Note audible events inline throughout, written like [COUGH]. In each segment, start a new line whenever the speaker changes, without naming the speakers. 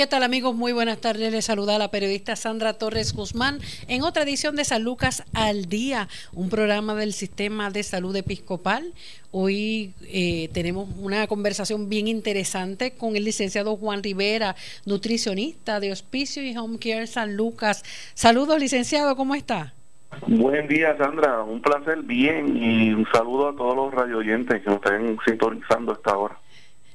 ¿Qué tal amigos? Muy buenas tardes. Les saluda la periodista Sandra Torres Guzmán en otra edición de San Lucas al Día, un programa del Sistema de Salud Episcopal. Hoy eh, tenemos una conversación bien interesante con el licenciado Juan Rivera, nutricionista de Hospicio y Home Care San Lucas. Saludos, licenciado, ¿cómo está?
Buen día, Sandra. Un placer, bien. Y un saludo a todos los radio oyentes que nos estén sintonizando a esta hora.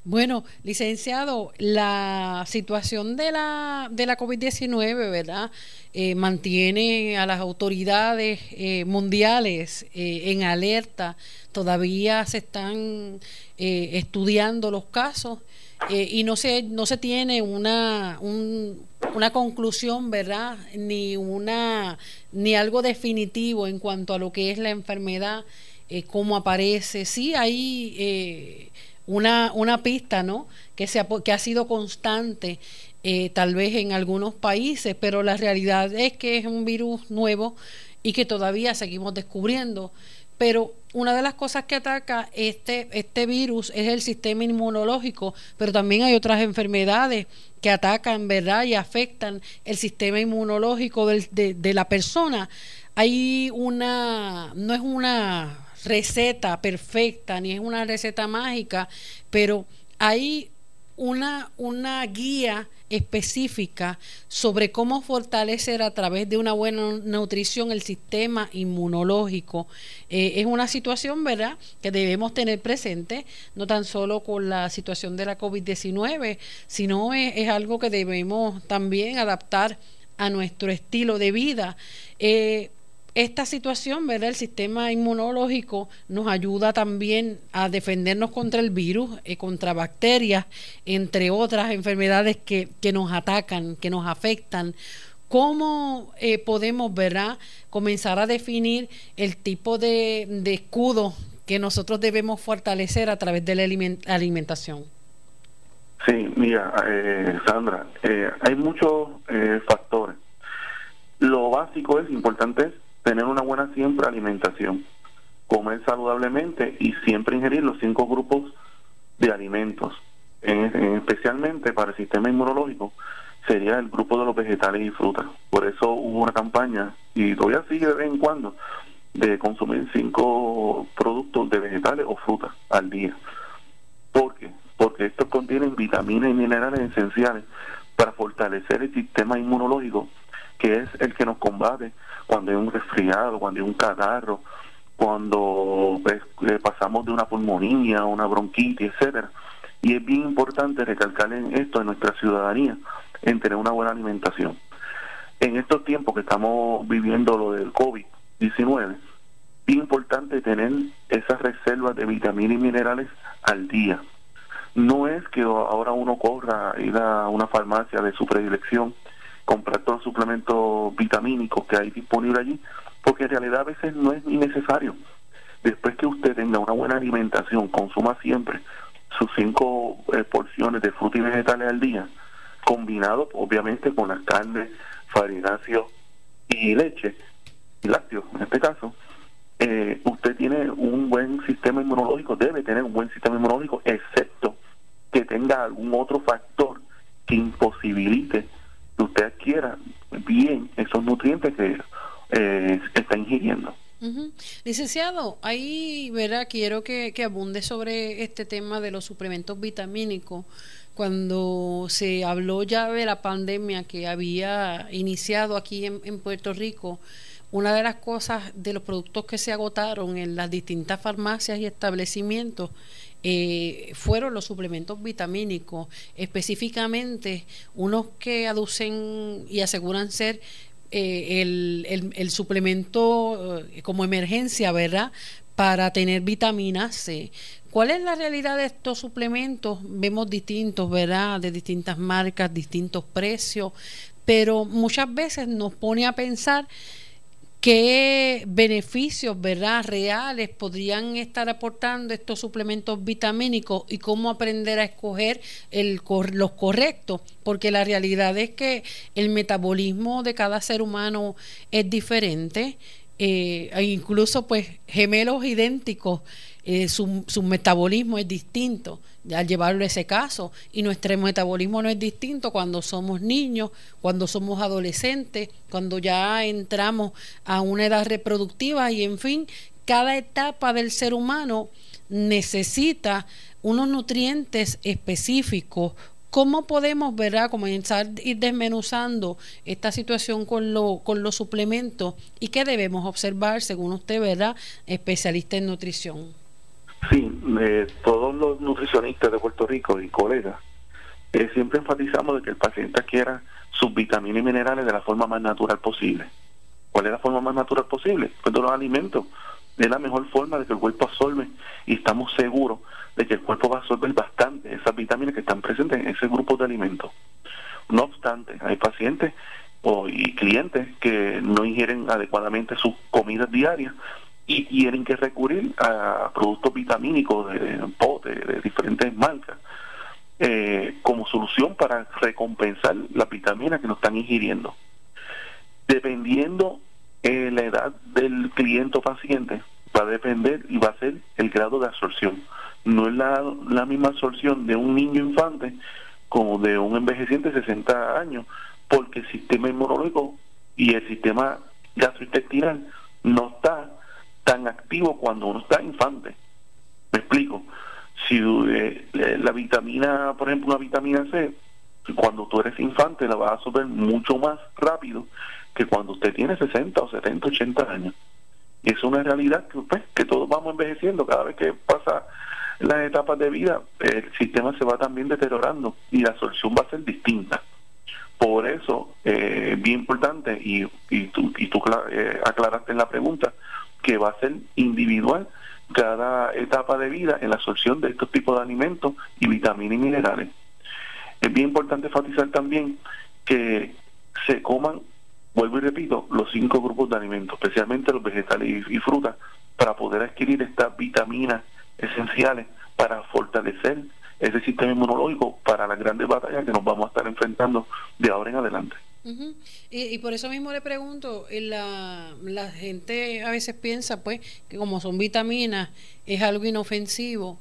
Bueno, licenciado, la situación de la, de la COVID-19, ¿verdad? Eh, mantiene a las autoridades eh, mundiales eh, en alerta. Todavía se están estudiando los casos y no se, no se tiene una, una conclusión, ¿verdad? Ni, una, ni algo definitivo en cuanto a lo que es la enfermedad, cómo aparece. Sí, hay una, una pista, ¿no? Que, se ha, que ha sido constante eh, tal vez en algunos países, pero la realidad es que es un virus nuevo y que todavía seguimos descubriendo. Pero una de las cosas que ataca este, este virus es el sistema inmunológico, pero también hay otras enfermedades que atacan, ¿verdad? Y afectan el sistema inmunológico de, de la persona. Hay una, no es una receta perfecta, ni es una receta mágica, pero hay una, una guía específica sobre cómo fortalecer a través de una buena nutrición el sistema inmunológico. Eh, es una situación, ¿verdad?, que debemos tener presente, no tan solo con la situación de la COVID-19, sino es, algo que debemos también adaptar a nuestro estilo de vida. Eh, esta situación, ¿verdad? El sistema inmunológico nos ayuda también a defendernos contra el virus, eh, contra bacterias, entre otras enfermedades que, que, nos atacan, que nos afectan. ¿Cómo eh, podemos, verdad, comenzar a definir el tipo de, de, escudo que nosotros debemos fortalecer a través de la alimentación?
Sí, mira, eh, Sandra, hay muchos factores. Lo básico es importante tener una buena siempre alimentación, comer saludablemente y siempre ingerir los cinco grupos de alimentos, en, especialmente para el sistema inmunológico sería el grupo de los vegetales y frutas. Por eso hubo una campaña, y todavía sigue de vez en cuando, de consumir cinco productos de vegetales o frutas al día. ¿Por qué? Porque estos contienen vitaminas y minerales esenciales para fortalecer el sistema inmunológico, que es el que nos combate cuando hay un resfriado, cuando hay un catarro, cuando pues, pasamos de una pulmonía, una bronquitis, etcétera. Y es bien importante recalcar en esto en nuestra ciudadanía, en tener una buena alimentación. En estos tiempos que estamos viviendo lo del COVID-19, es importante tener esas reservas de vitaminas y minerales al día. No es que ahora uno corra ir a una farmacia de su predilección comprar todos los suplementos vitamínicos que hay disponibles allí, porque en realidad a veces no es innecesario. Después que usted tenga una buena alimentación, consuma siempre sus cinco eh, porciones de frutas y vegetales al día, combinado obviamente con las carnes, farináceos y leche, y lácteos en este caso, eh, usted tiene un buen sistema inmunológico, debe tener un buen sistema inmunológico, excepto que tenga algún otro factor que imposibilite que usted adquiera bien esos nutrientes que eh, está ingiriendo.
Licenciado, ahí verá, quiero que, abunde sobre este tema de los suplementos vitamínicos. Cuando se habló ya de la pandemia que había iniciado aquí en Puerto Rico, una de las cosas de los productos que se agotaron en las distintas farmacias y establecimientos eh, fueron los suplementos vitamínicos, específicamente unos que aducen y aseguran ser eh, el, el, suplemento eh, como emergencia, ¿verdad? Para tener vitamina C. ¿Cuál es la realidad de estos suplementos? Vemos distintos, ¿verdad? De distintas marcas, distintos precios, pero muchas veces nos pone a pensar ¿Qué beneficios, verdad, reales podrían estar aportando estos suplementos vitamínicos y cómo aprender a escoger los correctos? Porque la realidad es que el metabolismo de cada ser humano es diferente, eh, e incluso pues gemelos idénticos eh, su, su, metabolismo es distinto al llevarlo a ese caso. Y nuestro metabolismo no es distinto cuando somos niños, cuando somos adolescentes, cuando ya entramos a una edad reproductiva. Y en fin, cada etapa del ser humano necesita unos nutrientes específicos, ¿Cómo podemos, verdad, comenzar a ir desmenuzando esta situación con, lo, con los suplementos y qué debemos observar, según usted, verdad, especialista en nutrición?
Sí, eh, todos los nutricionistas de Puerto Rico y colegas eh, siempre enfatizamos de que el paciente quiera sus vitaminas y minerales de la forma más natural posible. ¿Cuál es la forma más natural posible? Pues de los alimentos. Es la mejor forma de que el cuerpo absorbe y estamos seguros de que el cuerpo va a absorber bastante esas vitaminas que están presentes en ese grupo de alimentos. No obstante, hay pacientes o, y clientes que no ingieren adecuadamente sus comidas diarias y tienen que recurrir a productos vitamínicos de, de, diferentes marcas eh, como solución para recompensar las vitaminas que no están ingiriendo. Dependiendo eh, la edad del cliente o paciente, va a depender y va a ser el grado de absorción. No es la, la misma absorción de un niño infante como de un envejeciente de 60 años, porque el sistema inmunológico y el sistema gastrointestinal no está tan activo cuando uno está infante. Me explico. Si eh, la vitamina, por ejemplo, una vitamina C, cuando tú eres infante la vas a absorber mucho más rápido que cuando usted tiene 60 o 70, 80 años. Y es una realidad que, pues, que todos vamos envejeciendo. Cada vez que pasa las etapas de vida, el sistema se va también deteriorando y la solución va a ser distinta. Por eso, eh, bien importante, y, y tú, y tú eh, aclaraste la pregunta, que va a ser individual cada etapa de vida en la absorción de estos tipos de alimentos y vitaminas y minerales. Es bien importante enfatizar también que se coman, vuelvo y repito, los cinco grupos de alimentos, especialmente los vegetales y, frutas, para poder adquirir estas vitaminas esenciales para fortalecer ese sistema inmunológico para las grandes batallas que nos vamos a estar enfrentando de ahora en adelante
y, por eso mismo le pregunto, eh, la, la gente a veces piensa pues que como son vitaminas es algo inofensivo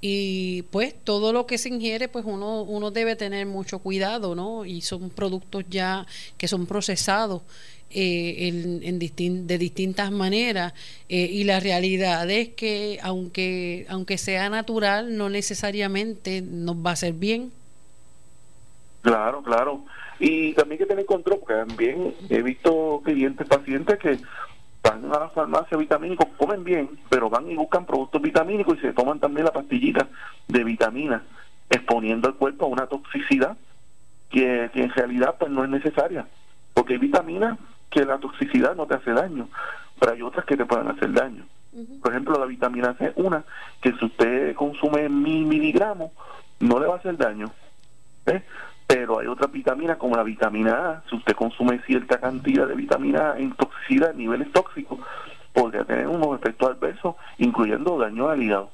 y pues todo lo que se ingiere pues uno, uno debe tener mucho cuidado, ¿no? Y son productos ya que son procesados. Eh, en, de distintas maneras eh, y la realidad es que aunque aunque sea natural no necesariamente nos va a hacer bien
claro claro y también que tener control, porque también he visto clientes, pacientes que van a la farmacia vitamínicos, comen bien, pero van y buscan productos vitamínicos y se toman también la pastillita de vitaminas, exponiendo al cuerpo a una toxicidad que, en realidad pues no es necesaria, porque hay vitaminas que la toxicidad no te hace daño, pero hay otras que te pueden hacer daño. Por ejemplo, la vitamina C, una que si usted consume mil miligramos, no le va a hacer daño. ¿eh? Pero hay otras vitaminas como la vitamina A, si usted consume cierta cantidad de vitamina A en toxicidad, niveles tóxicos, podría tener unos efectos adversos, incluyendo daño al hígado.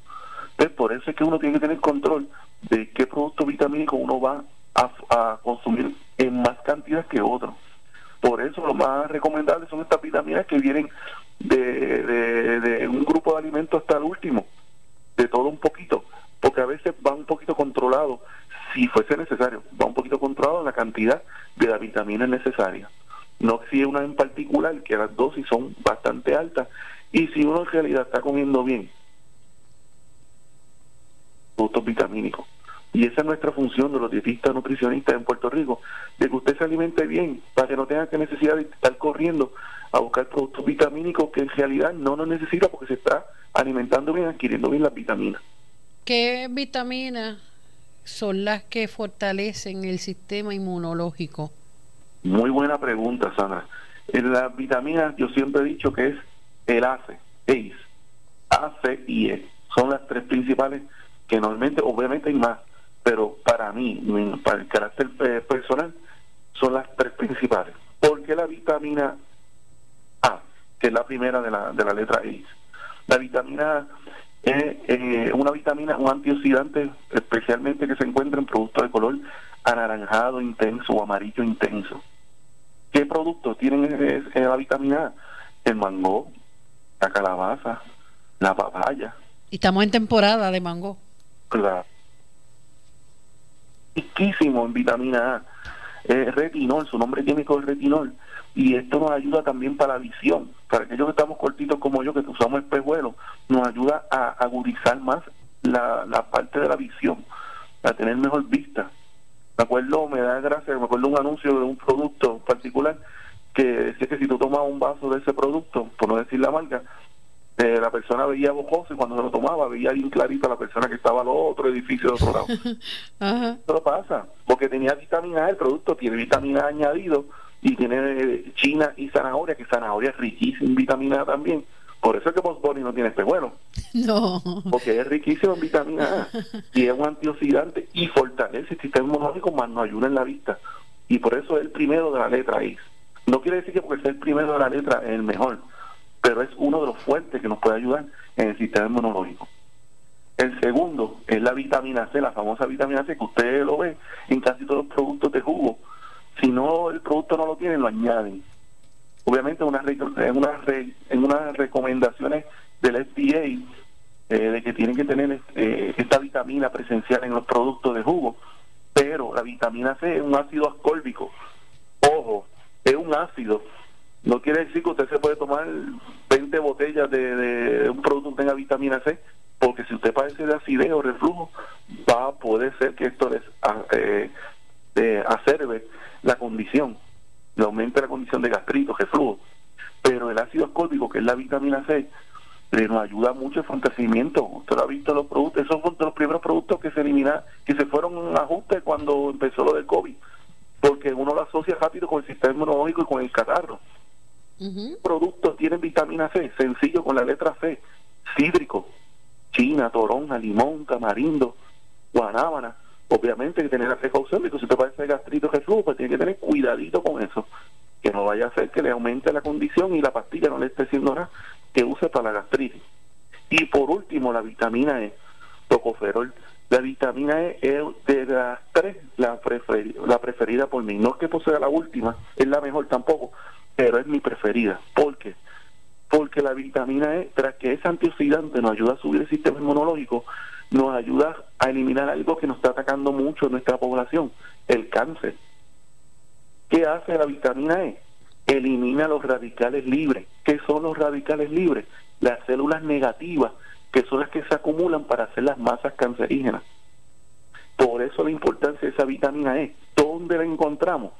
Entonces, por eso es que uno tiene que tener control de qué producto vitamínico uno va a, consumir en más cantidad que otro. Por eso lo más recomendable son estas vitaminas que vienen de, de un grupo de alimentos hasta el último, de todo un poquito, porque a veces va un poquito controlado si fuese necesario, va un poquito controlado la cantidad de la vitamina necesaria. No si una en particular, que las dosis son bastante altas, y si uno en realidad está comiendo bien, productos vitamínicos. Y esa es nuestra función de los dietistas nutricionistas en Puerto Rico, de que usted se alimente bien, para que no tenga que necesidad de estar corriendo a buscar productos vitamínicos que en realidad no nos necesita porque se está alimentando bien, adquiriendo bien las vitaminas.
¿Qué vitaminas son las que fortalecen el sistema inmunológico?
Muy buena pregunta, Sandra. Las vitaminas yo siempre he dicho que es el ACE, ACE, A, y E. Son las tres principales que normalmente, obviamente hay más, pero para mí, para el carácter eh, personal, son las tres principales. ¿Por qué la vitamina A, que es la primera de la, de la letra ACE? La vitamina A es eh, una vitamina, un antioxidante especialmente que se encuentra en productos de color anaranjado intenso o amarillo intenso. ¿Qué productos tienen la vitamina A? El mango, la calabaza, la papaya,
Y estamos en temporada de mango.
Claro. Riquísimo en vitamina A. Es retinol, su nombre químico es retinol. Y esto nos ayuda también para la visión. Para aquellos que estamos cortitos como yo, que usamos el pejuelo, nos ayuda a agudizar más la, la parte de la visión, a tener mejor vista. Me acuerdo, me da gracia, me acuerdo un anuncio de un producto particular que decía que si tú tomas un vaso de ese producto, por no decir la marca, eh, la persona veía bojoso y cuando se lo tomaba veía bien clarito a la persona que estaba al otro edificio de otro lado. [LAUGHS] Eso pasa, porque tenía vitamina A, el producto tiene vitamina A añadido y tiene eh, china y zanahoria, que zanahoria es riquísima en vitamina A también. Por eso es que Bosboni no tiene espejuelo. [LAUGHS]
No.
Porque es riquísimo en vitamina A y es un antioxidante y fortalece el sistema inmunológico, más nos ayuda en la vista. Y por eso es el primero de la letra I. No quiere decir que porque sea el primero de la letra es el mejor, pero es uno de los fuertes que nos puede ayudar en el sistema inmunológico. El segundo es la vitamina C, la famosa vitamina C que ustedes lo ven en casi todos los productos de jugo. Si no el producto no lo tiene, lo añaden. Obviamente una, en, una, en unas recomendaciones del FDA eh, de que tienen que tener eh, esta vitamina presencial en los productos de jugo, pero la vitamina C es un ácido ascórbico. Ojo, es un ácido. No quiere decir que usted se puede tomar 20 botellas de, un producto que tenga vitamina C, porque si usted padece de acidez o reflujo, va a poder ser que esto les eh, eh, acerbe la condición, le aumente la condición de gastrito, reflujo. Pero el ácido ascórbico, que es la vitamina C, le nos ayuda mucho el fortalecimiento. Usted lo ha visto los productos, esos son los primeros productos que se eliminan, que se fueron en ajuste cuando empezó lo del COVID porque uno lo asocia rápido con el sistema inmunológico y con el catarro. Productos tienen vitamina C, sencillo con la letra C, cítrico, china, toronja, limón, tamarindo, guanábana. Obviamente que tener la precaución de que si te parece gastrito reflujo, pues tiene que tener cuidadito con eso, que no vaya a hacer que le aumente la condición y la pastilla no le esté haciendo nada que use para la gastritis. Y por último, la vitamina E, tocoferol la vitamina E es de las tres la, preferida, la preferida por mí. No es que posea la última, es la mejor tampoco, pero es mi preferida. ¿Por qué? Porque la vitamina E, tras que es antioxidante, nos ayuda a subir el sistema inmunológico, nos ayuda a eliminar algo que nos está atacando mucho en nuestra población, el cáncer. ¿Qué hace la vitamina E? Elimina los radicales libres. ¿Qué son los radicales libres? Las células negativas que son las que se acumulan para hacer las masas cancerígenas. Por eso la importancia de esa vitamina E. ¿Dónde la encontramos?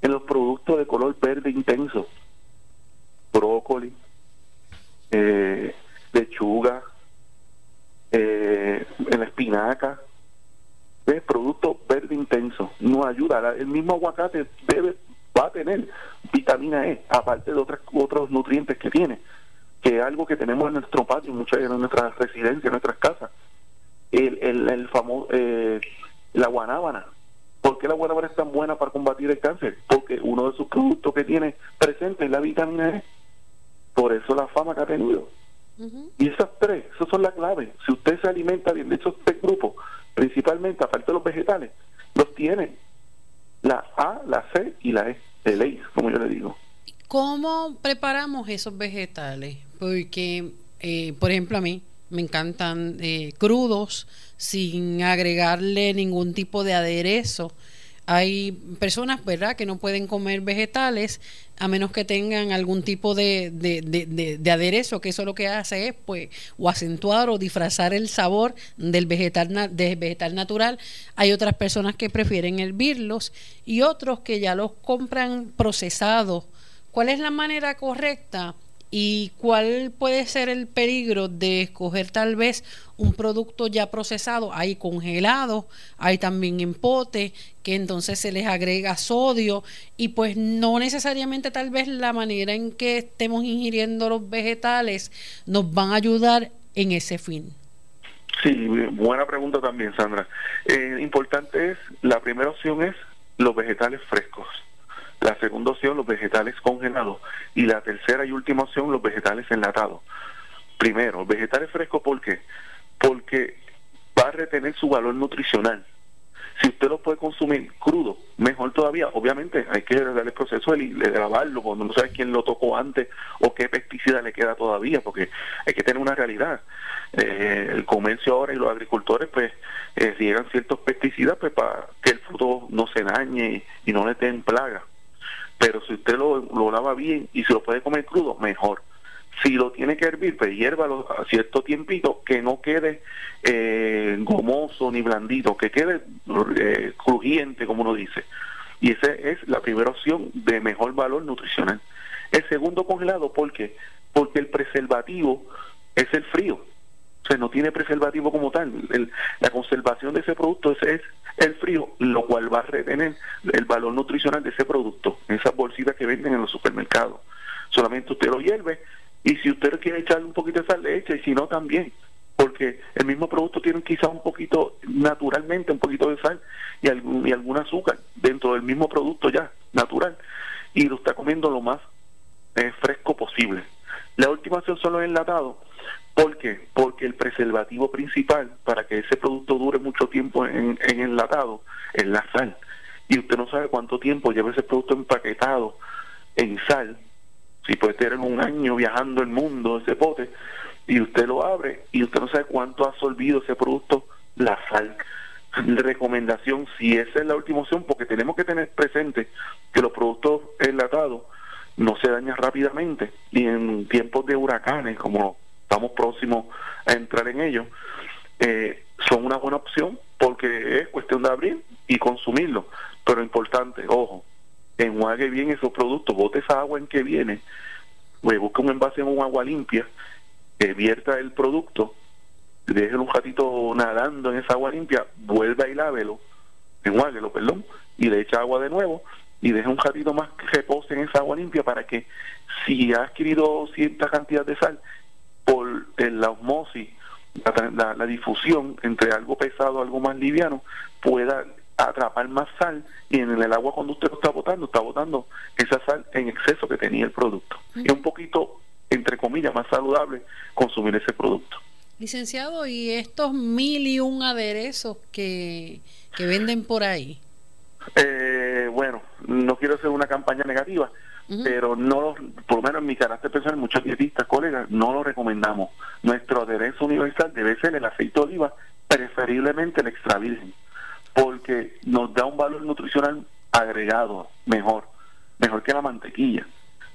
En los productos de color verde intenso. Brócoli, eh, lechuga, eh, en la espinaca. ¿Ves? Producto verde intenso. Nos ayuda. El mismo aguacate debe, va a tener vitamina E, aparte de otras, otros nutrientes que tiene que es algo que tenemos en nuestro patio, muchas en nuestras residencias, en nuestras casas. El, el, el famoso, eh, la guanábana. ¿Por qué la guanábana es tan buena para combatir el cáncer? Porque uno de sus productos que tiene presente es la vitamina E. Por eso la fama que ha tenido. Y esas tres, esas son las claves. Si usted se alimenta bien de esos tres grupos, principalmente aparte de los vegetales, los tiene la A, la C y la E, el E, como yo le digo.
¿Cómo preparamos esos vegetales? Porque, eh, por ejemplo, a mí me encantan eh, crudos, sin agregarle ningún tipo de aderezo. Hay personas, ¿verdad?, que no pueden comer vegetales a menos que tengan algún tipo de, de, aderezo, que eso lo que hace es, pues, o acentuar o disfrazar el sabor del vegetal, del vegetal natural. Hay otras personas que prefieren hervirlos y otros que ya los compran procesados ¿Cuál es la manera correcta y cuál puede ser el peligro de escoger tal vez un producto ya procesado? Hay congelado, hay también en pote, que entonces se les agrega sodio y pues no necesariamente tal vez la manera en que estemos ingiriendo los vegetales nos van a ayudar en ese fin.
Sí, buena pregunta también, Sandra. Eh, importante es, la primera opción es los vegetales frescos la segunda opción, los vegetales congelados. Y la tercera y última opción, los vegetales enlatados. Primero, vegetales frescos, ¿por qué? Porque va a retener su valor nutricional. Si usted lo puede consumir crudo, mejor todavía. Obviamente hay que darle el proceso de, de grabarlo cuando no sabe quién lo tocó antes o qué pesticida le queda todavía, porque hay que tener una realidad. Eh, el comercio ahora y los agricultores pues eh, ciertos pesticidas pues para que el fruto no se dañe y no le den plaga. Pero si usted lo, lo lava bien y se lo puede comer crudo, mejor. Si lo tiene que hervir, pues hiérvalo a cierto tiempito, que no quede eh, gomoso ni blandito, que quede eh, crujiente, como uno dice. Y esa es la primera opción de mejor valor nutricional. El segundo congelado, ¿por qué? Porque el preservativo es el frío. O sea, no tiene preservativo como tal. la conservación de ese producto es, es, el frío, lo cual va a retener el valor nutricional de ese producto, esas bolsitas que venden en los supermercados. Solamente usted lo hierve y si usted quiere echarle un poquito de sal, le echa, y si no, también. Porque el mismo producto tiene quizás un poquito, naturalmente, un poquito de sal y algún, y algún azúcar dentro del mismo producto ya, natural. Y lo está comiendo lo más eh, fresco posible. La última opción son los enlatados. ¿Por qué? Porque el preservativo principal para que ese producto dure mucho tiempo en, en enlatado es la sal. Y usted no sabe cuánto tiempo lleva ese producto empaquetado en sal si puede tener un año viajando el mundo ese pote y usted lo abre y usted no sabe cuánto ha absorbido ese producto la sal. Recomendación, si esa es la última opción, porque tenemos que tener presente que los productos enlatados no se dañan rápidamente y en tiempos de huracanes, como estamos próximos a entrar en ellos, eh, son una buena opción porque es cuestión de abrir y consumirlo. Pero importante, ojo, enjuague bien esos productos, bote esa agua en que viene, pues un envase en un agua limpia, que vierta el producto, deje un ratito nadando en esa agua limpia, vuelva y lávelo, enjuáguelo, perdón, y le echa agua de nuevo y deje un ratito más que repose en esa agua limpia para que si ha adquirido cierta cantidad de sal por la osmosis, la, la difusión entre algo pesado y algo más liviano, pueda atrapar más sal y en el agua cuando usted lo está botando, está botando esa sal en exceso que tenía el producto. Es un poquito, entre comillas, más saludable consumir ese producto.
Licenciado, ¿y estos mil y un aderezos que, que venden por ahí?
Eh, bueno, no quiero hacer una campaña negativa, pero no, por lo menos en mi carácter personal, muchos dietistas, colegas, no lo recomendamos. Nuestro aderezo universal debe ser el aceite de oliva, preferiblemente el extra virgen porque nos da un valor nutricional agregado mejor, mejor que la mantequilla,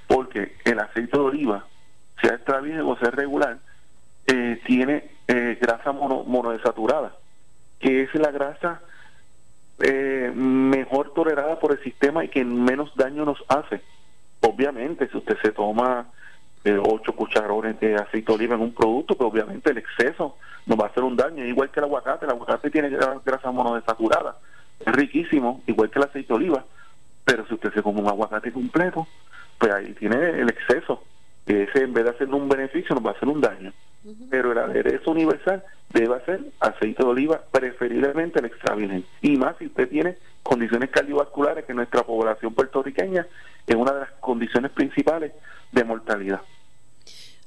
porque el aceite de oliva, sea extra virgen o sea regular, eh, tiene eh, grasa mono, monodesaturada, que es la grasa eh, mejor tolerada por el sistema y que menos daño nos hace. Obviamente, si usted se toma eh, 8 cucharones de aceite de oliva en un producto, pues obviamente el exceso nos va a hacer un daño, igual que el aguacate, el aguacate tiene grasa monodesaturada, es riquísimo, igual que el aceite de oliva, pero si usted se come un aguacate completo, pues ahí tiene el exceso, ese en vez de hacer un beneficio nos va a hacer un daño. Pero el aderezo universal debe ser aceite de oliva, preferiblemente el extra virgen. Y más si usted tiene condiciones cardiovasculares, que nuestra población puertorriqueña es una de las condiciones principales de mortalidad.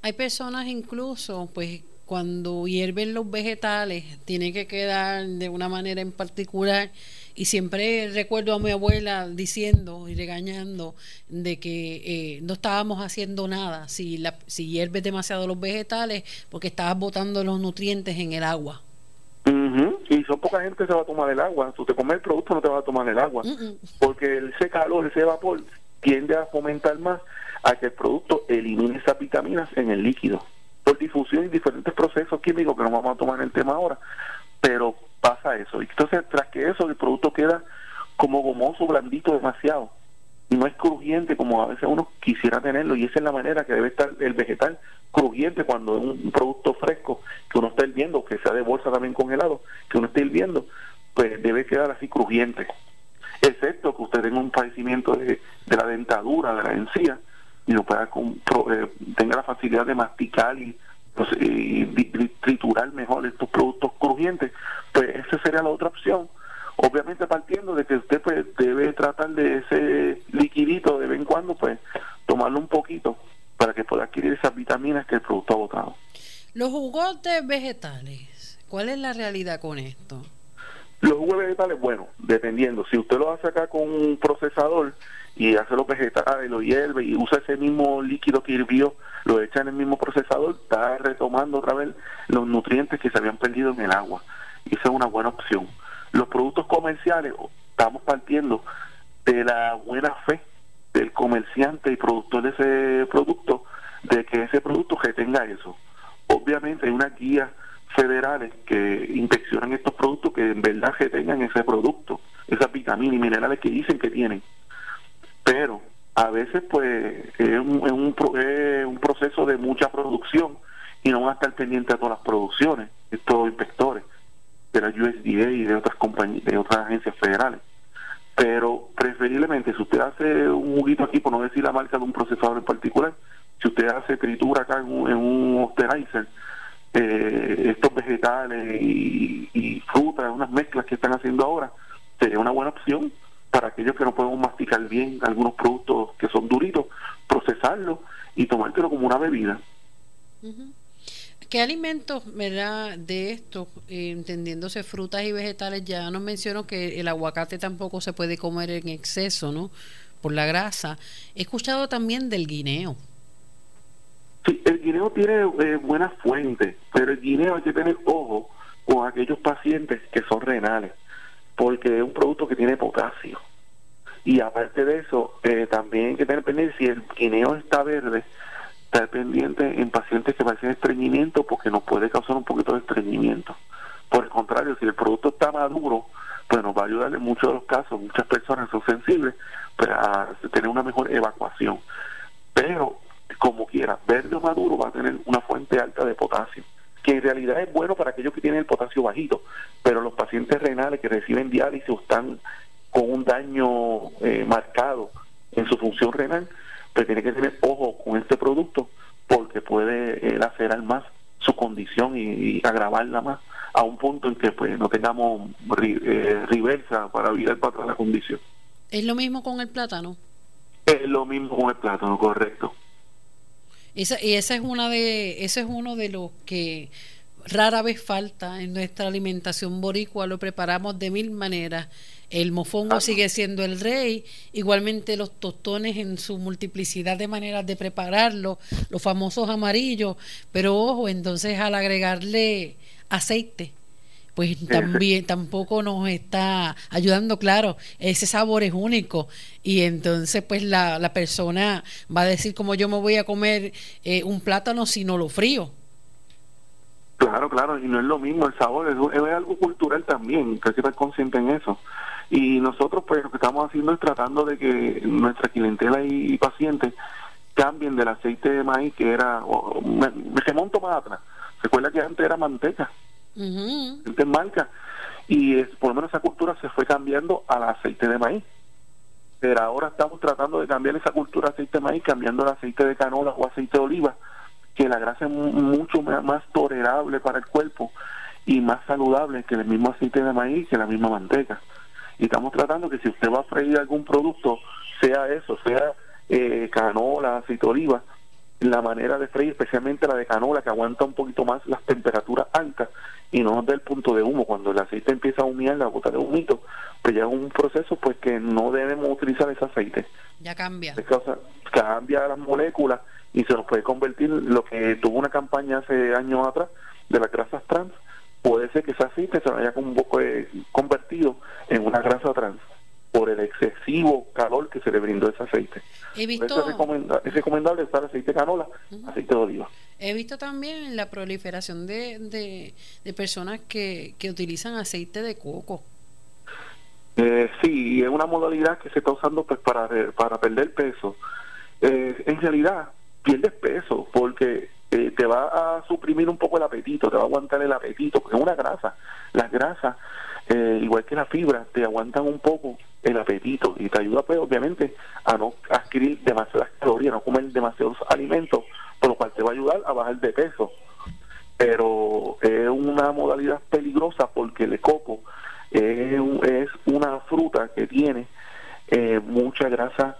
Hay personas incluso, pues cuando hierven los vegetales, tiene que quedar de una manera en particular. Y siempre recuerdo a mi abuela diciendo y regañando de que eh, no estábamos haciendo nada si, la, si hierves demasiado los vegetales porque estabas botando los nutrientes en el agua.
Y son poca gente que se va a tomar el agua. Si te comes el producto no te va a tomar el agua. Porque ese calor, ese vapor, tiende a fomentar más a que el producto elimine esas vitaminas en el líquido por difusión y diferentes procesos químicos que no vamos a tomar en el tema ahora, pero pasa eso. Y entonces, tras que eso, el producto queda como gomoso, blandito demasiado. Y no es crujiente como a veces uno quisiera tenerlo. Y esa es la manera que debe estar el vegetal crujiente cuando es un producto fresco que uno está hirviendo, que sea de bolsa también congelado, que uno esté hirviendo, pues debe quedar así crujiente. Excepto que usted tenga un padecimiento de, de la dentadura, de la encía, y lo pueda eh, tenga la facilidad de masticar y, pues, triturar mejor estos productos crujientes, pues esa sería la otra opción. Obviamente partiendo de que usted pues debe tratar de ese liquidito de vez en cuando, pues tomarlo un poquito para que pueda adquirir esas vitaminas que el producto ha botado.
Los jugotes vegetales, ¿cuál es la realidad con esto?
Los jugos vegetales, bueno, dependiendo. Si usted lo hace acá con un procesador y hace los vegetales, lo hierve y usa ese mismo líquido que hirvió, lo echa en el mismo procesador, está retomando otra vez los nutrientes que se habían perdido en el agua. Y esa es una buena opción. Los productos comerciales, estamos partiendo de la buena fe del comerciante y productor de ese producto, de que ese producto tenga eso. Obviamente hay una guía federales que inspeccionan estos productos que en verdad que tengan ese producto, esas vitaminas y minerales que dicen que tienen. Pero a veces pues es un, es un, proceso de mucha producción y no van a estar pendientes de todas las producciones, estos inspectores de la USDA y de otras compañías, de otras agencias federales. Pero preferiblemente, si usted hace un juguito aquí, por no decir la marca de un procesador en particular, si usted hace tritura acá en un, en un eh, estos vegetales y, frutas, unas mezclas que están haciendo ahora, sería una buena opción para aquellos que no podemos masticar bien algunos productos que son duritos, procesarlos y tomártelo como una bebida.
¿Qué alimentos, verdad, de esto, eh, entendiéndose frutas y vegetales, ya nos mencionó que el aguacate tampoco se puede comer en exceso, ¿no? Por la grasa. He escuchado también del guineo.
Sí, el guineo tiene eh, buenas fuentes, pero el guineo hay que tener ojo con aquellos pacientes que son renales, porque es un producto que tiene potasio. Y aparte de eso, eh, también hay que tener pendiente si el guineo está verde, estar pendiente en pacientes que padecen estreñimiento porque nos puede causar un poquito de estreñimiento. Por el contrario, si el producto está maduro, pues nos va a ayudar en muchos de los casos, muchas personas son sensibles para tener una mejor evacuación. Pero como quiera, verde o maduro va a tener una fuente alta de potasio, que en realidad es bueno para aquellos que tienen el potasio bajito, pero los pacientes renales que reciben diálisis o están con un daño eh, marcado en su función renal, pues tiene que tener ojo con este producto porque puede eh, lacerar más su condición y, agravarla más a un punto en que pues no tengamos eh, reversa para virar para atrás la condición.
¿Es lo mismo con el plátano?
Es lo mismo con el plátano, correcto.
Esa, y esa es una de, ese es uno de los que rara vez falta en nuestra alimentación boricua, lo preparamos de mil maneras. El mofongo ah. sigue siendo el rey, igualmente los tostones en su multiplicidad de maneras de prepararlo, los famosos amarillos, pero ojo, entonces al agregarle aceite, pues también tampoco nos está ayudando, claro, ese sabor es único y entonces pues la, la persona va a decir como yo me voy a comer eh, un plátano si no lo frío.
Claro, claro, y no es lo mismo el sabor, es, algo cultural también, que hay que estar consciente en eso. Y nosotros pues lo que estamos haciendo es tratando de que nuestra clientela y, pacientes cambien del aceite de maíz que era, me, me remonto más atrás, recuerda que antes era manteca, Y por lo menos esa cultura se fue cambiando al aceite de maíz. Pero ahora estamos tratando de cambiar esa cultura aceite de maíz, cambiando el aceite de canola o aceite de oliva, que la grasa es mucho más tolerable para el cuerpo y más saludable que el mismo aceite de maíz, que la misma manteca. Y estamos tratando que si usted va a freír algún producto, sea eso, sea eh, canola, aceite de oliva, la manera de freír, especialmente la de canola, que aguanta un poquito más las temperaturas altas y no del punto de humo. Cuando el aceite empieza a humear, la gota de humito, pues ya es un proceso pues que no debemos utilizar ese aceite.
Ya cambia.
cambia las moléculas y se nos puede convertir, lo que tuvo una campaña hace años atrás de las grasas trans, puede ser que ese aceite se haya eh, convertido en una grasa trans por el excesivo calor que se le brindó ese aceite.
He visto...
es, recomendable usar aceite de canola, aceite de oliva.
He visto también la proliferación de, de, personas que, que utilizan aceite de coco.
Eh, sí, es una modalidad que se está usando pues para, para perder peso. Eh, en realidad, pierdes peso porque eh, te va a suprimir un poco el apetito, te va a aguantar el apetito, porque es una grasa. Las grasas, eh, igual que la fibra, te aguantan un poco el apetito y te ayuda, pues, obviamente, a no adquirir demasiadas calorías, no comer demasiados alimentos, por lo cual te va a ayudar a bajar de peso. Pero es una modalidad peligrosa porque el coco es, una fruta que tiene eh, mucha grasa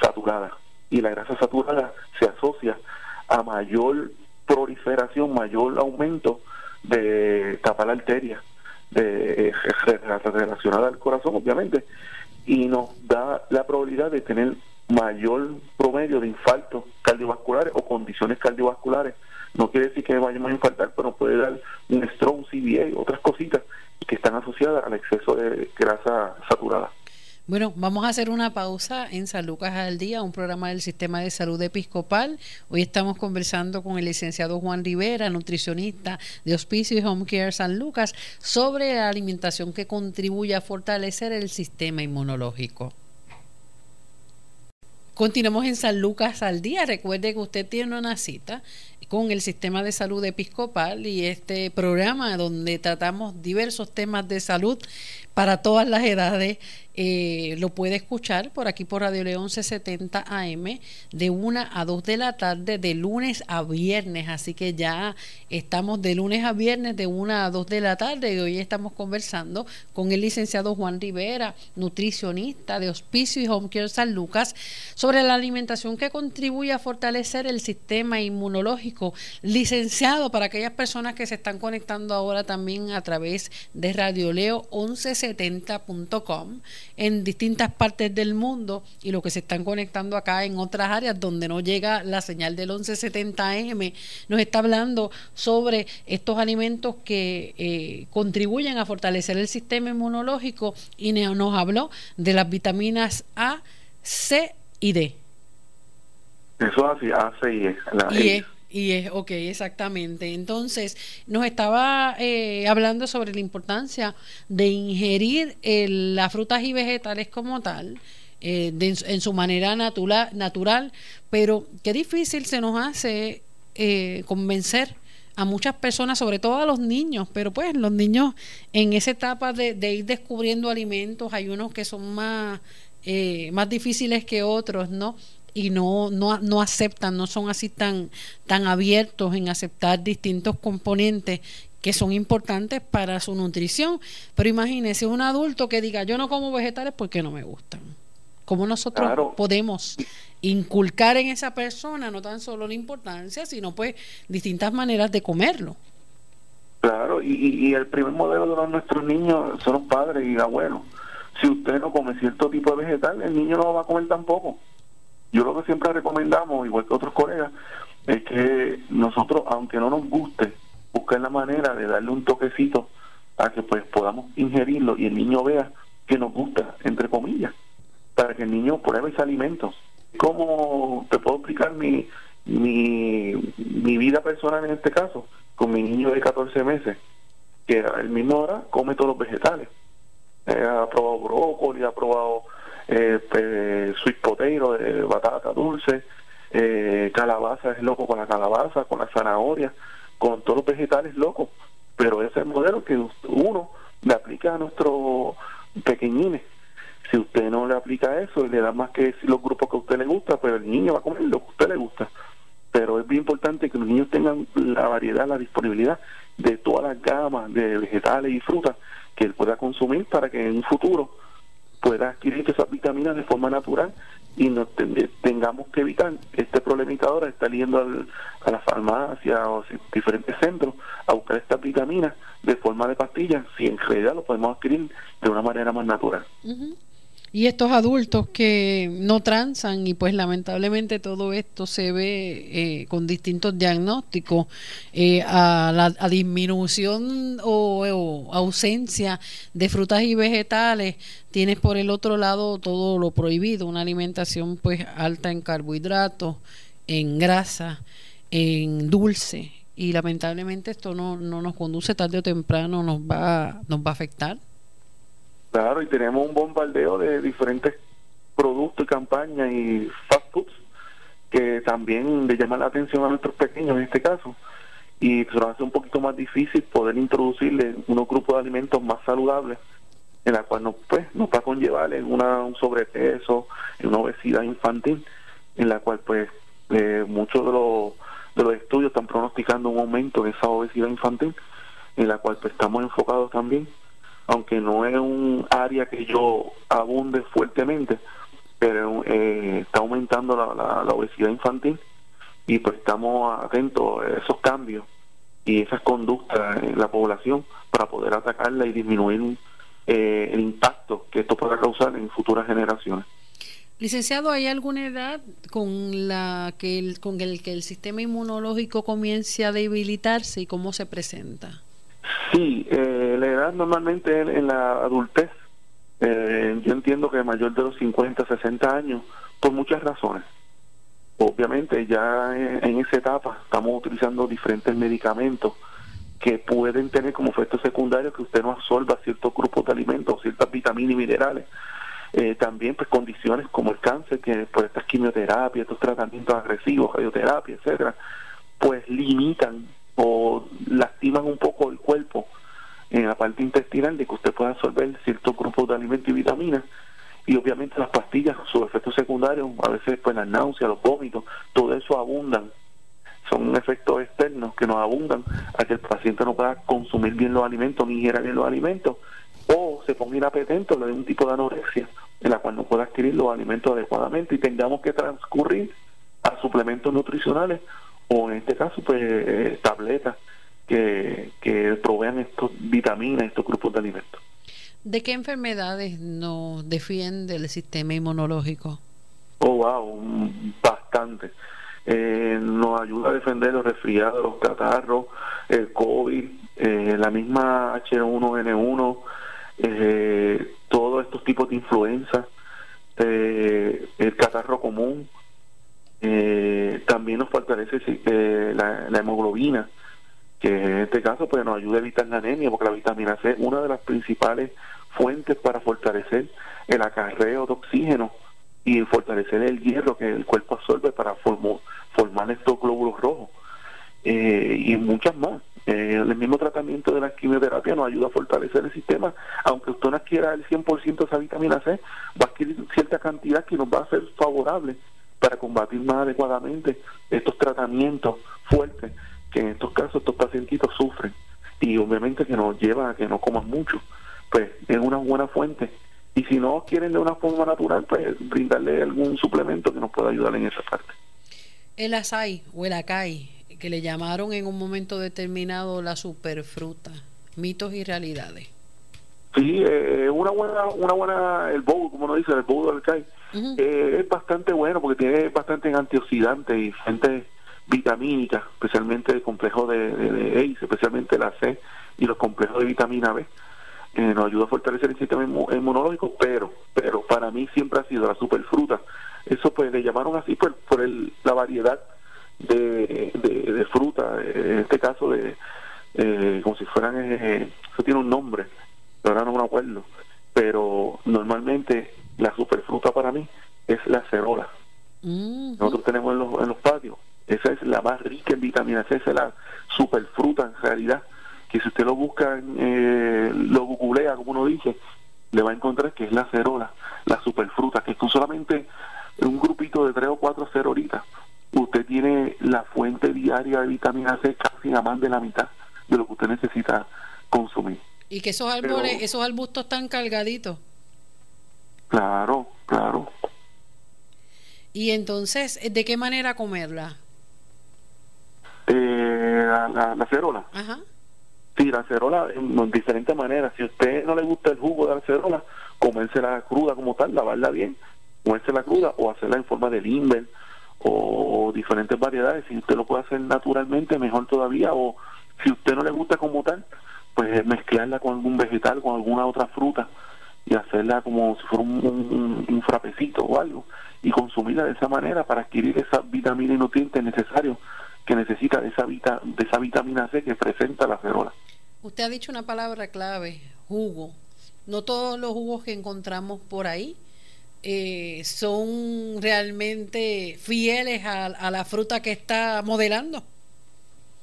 saturada y la grasa saturada se asocia a mayor proliferación, mayor aumento de tapar la arteria de, relacionada al corazón, obviamente, y nos da la probabilidad de tener mayor promedio de infartos cardiovasculares o condiciones cardiovasculares. No quiere decir que vayamos a infartar, pero puede dar un stroke, CVA, otras cositas que están asociadas al exceso de grasa saturada.
Bueno, vamos a hacer una pausa en San Lucas al Día, un programa del Sistema de Salud Episcopal. Hoy estamos conversando con el licenciado Juan Rivera, nutricionista de Hospicio y Home Care San Lucas, sobre la alimentación que contribuye a fortalecer el sistema inmunológico. Continuamos en San Lucas al día. Recuerde que usted tiene una cita con el sistema de salud episcopal y este programa donde tratamos diversos temas de salud para todas las edades eh, lo puede escuchar por aquí por Radio León 1170 AM de 1 a 2 de la tarde de lunes a viernes. Así que ya estamos de lunes a viernes de 1 a 2 de la tarde y hoy estamos conversando con el licenciado Juan Rivera, nutricionista de Hospicio y Home Care San Lucas, sobre la alimentación que contribuye a fortalecer el sistema inmunológico. Licenciado para aquellas personas que se están conectando ahora también a través de Radio Leo 1170.com en distintas partes del mundo y lo que se están conectando acá en otras áreas donde no llega la señal del 1170M, nos está hablando sobre estos alimentos que eh, contribuyen a fortalecer el sistema inmunológico y nos habló de las vitaminas A, C y D.
Eso así, A, C y E.
y e. Y es, ok, exactamente. Entonces, nos estaba eh, hablando sobre la importancia de ingerir las frutas y vegetales como tal, eh, en, su manera natural, pero qué difícil se nos hace eh, convencer a muchas personas, sobre todo a los niños, pero pues los niños en esa etapa de, de ir descubriendo alimentos, hay unos que son más, más difíciles que otros, ¿no? Y no, no, no aceptan, no son así tan, tan abiertos en aceptar distintos componentes que son importantes para su nutrición. Pero imagínese un adulto que diga, yo no como vegetales porque no me gustan. ¿Cómo nosotros podemos inculcar en esa persona no tan solo la importancia, sino pues distintas maneras de comerlo?
Claro, y, y el primer modelo de nuestros niños son los padres y abuelos. Si usted no come cierto tipo de vegetal, el niño no lo va a comer tampoco. Yo lo que siempre recomendamos, igual que otros colegas, es que nosotros, aunque no nos guste, busquen la manera de darle un toquecito a que pues podamos ingerirlo y el niño vea que nos gusta, entre comillas, para que el niño pruebe ese alimento. ¿Cómo te puedo explicar mi, mi, mi vida personal en este caso? Con mi niño de 14 meses, que el mismo hora come todos los vegetales. Eh, ha probado brócoli, ha probado eh, sweet potato, de batata dulce, eh, calabaza es loco con la calabaza, con la zanahoria, con todos los vegetales locos. Pero ese es el modelo que uno le aplica a nuestros pequeñines. Si usted no le aplica eso y le da más que los grupos que a usted le gusta, pero el niño va a comer lo que a usted le gusta. Pero es bien importante que los niños tengan la variedad, la disponibilidad de todas las gamas de vegetales y frutas que él pueda consumir para que en un futuro pueda adquirir esas vitaminas de forma natural y no tengamos que evitar. Este problemita ahora estar yendo a la farmacia o diferentes centros a buscar estas vitaminas de forma de pastillas si en realidad lo podemos adquirir de una manera más natural
y estos adultos que no transan y pues lamentablemente todo esto se ve eh, con distintos diagnósticos eh, a la disminución o, ausencia de frutas y vegetales tienes por el otro lado todo lo prohibido una alimentación pues alta en carbohidratos en grasa en dulce. Y lamentablemente esto no, no nos conduce tarde o temprano nos va nos va a afectar
Claro, y tenemos un bombardeo de diferentes productos y campañas y fast foods que también le llaman la atención a nuestros pequeños en este caso. Y se nos hace un poquito más difícil poder introducirle unos grupos de alimentos más saludables en la cual nos, pues, nos va a conllevar una, un sobrepeso, una obesidad infantil, en la cual pues eh, muchos de los, de los estudios están pronosticando un aumento de esa obesidad infantil, en la cual pues estamos enfocados también aunque no es un área que yo abunde fuertemente, pero eh, está aumentando la, obesidad infantil y pues estamos atentos a esos cambios y esas conductas en la población para poder atacarla y disminuir eh, el impacto que esto pueda causar en futuras generaciones.
Licenciado, ¿hay alguna edad con la que con el que el sistema inmunológico comience a debilitarse y cómo se presenta?
Sí, eh, la edad normalmente en, la adultez, eh, yo entiendo que mayor de los 50, 60 años, por muchas razones. Obviamente ya en, esa etapa estamos utilizando diferentes medicamentos que pueden tener como efecto secundario que usted no absorba ciertos grupos de alimentos, ciertas vitaminas y minerales. Eh, también pues condiciones como el cáncer, que por estas quimioterapias, estos tratamientos agresivos, radioterapia, etcétera, pues limitan o lastiman un poco el cuerpo en la parte intestinal de que usted pueda absorber ciertos grupos de alimentos y vitaminas y obviamente las pastillas, sus efectos secundarios, a veces pues las náuseas, los vómitos, todo eso abundan. Son efectos externos que nos abundan a que el paciente no pueda consumir bien los alimentos, ni ingerir bien los alimentos, o se ponga inapetente le dé un tipo de anorexia en la cual no pueda adquirir los alimentos adecuadamente y tengamos que transcurrir a suplementos nutricionales o en este caso pues eh, tabletas que, que provean estos vitaminas, estos grupos de alimentos.
¿De qué enfermedades nos defiende el sistema inmunológico?
Oh, wow, bastante. Eh, nos ayuda a defender los resfriados, los catarros, el COVID, eh, la misma H1N1, eh, todos estos tipos de influenza, el catarro común. También nos fortalece la, la hemoglobina, que en este caso pues nos ayuda a evitar la anemia, porque la vitamina C es una de las principales fuentes para fortalecer el acarreo de oxígeno y fortalecer el hierro que el cuerpo absorbe para formar estos glóbulos rojos eh, y muchas más. Eh, el mismo tratamiento de la quimioterapia nos ayuda a fortalecer el sistema, aunque usted no adquiera el 100% de esa vitamina C, va a adquirir cierta cantidad que nos va a ser favorable para combatir más adecuadamente estos tratamientos fuertes que en estos casos estos pacientitos sufren y obviamente que nos lleva a que no coman mucho, pues es una buena fuente. Y si no quieren de una forma natural, pues brindarle algún suplemento que nos pueda ayudar en esa parte.
El asai o el acai, que le llamaron en un momento determinado la superfruta, mitos y realidades.
Sí, eh, una buena, una buena, el bowl, como nos dice, el bowl del acai, eh, es bastante bueno porque tiene bastante antioxidantes y fuentes vitamínica, especialmente el complejo de, de, e, especialmente la C y los complejos de vitamina B. Eh, nos ayuda a fortalecer el sistema inmunológico, pero pero para mí siempre ha sido la superfruta. Eso pues le llamaron así por, por el, la variedad de, de, fruta, en este caso de eh, como si fueran, eh, eso tiene un nombre, ahora no me acuerdo, pero normalmente la superfruta para mí es la cerola. Mm-hmm. Nosotros tenemos en los, en los patios esa es la más rica en vitamina C, esa es la superfruta en realidad, que si usted lo busca, eh, lo googlea, como uno dice, le va a encontrar que es la cerola, la superfruta, que con solamente un grupito de tres o cuatro cerolitas, usted tiene la fuente diaria de vitamina C casi a más de la mitad de lo que usted necesita consumir.
Y que esos árboles, esos arbustos están cargaditos.
Claro, claro.
Y entonces, ¿de qué manera comerla?
Eh, la, la, cerola. Ajá. Sí, la cerola en, diferentes maneras. Si a usted no le gusta el jugo de la cerola, comérsela cruda como tal, lavarla bien, comérsela cruda o hacerla en forma de limber o, diferentes variedades. Si usted lo puede hacer naturalmente, mejor todavía. O si a usted no le gusta como tal, pues mezclarla con algún vegetal, con alguna otra fruta y hacerla como si fuera un, un, frapecito o algo y consumirla de esa manera para adquirir esa vitamina y nutrientes necesarios que necesita de esa, de esa vitamina C que presenta la cerola.
Usted ha dicho una palabra clave, jugo. No todos los jugos que encontramos por ahí eh, son realmente fieles a, la fruta que está modelando.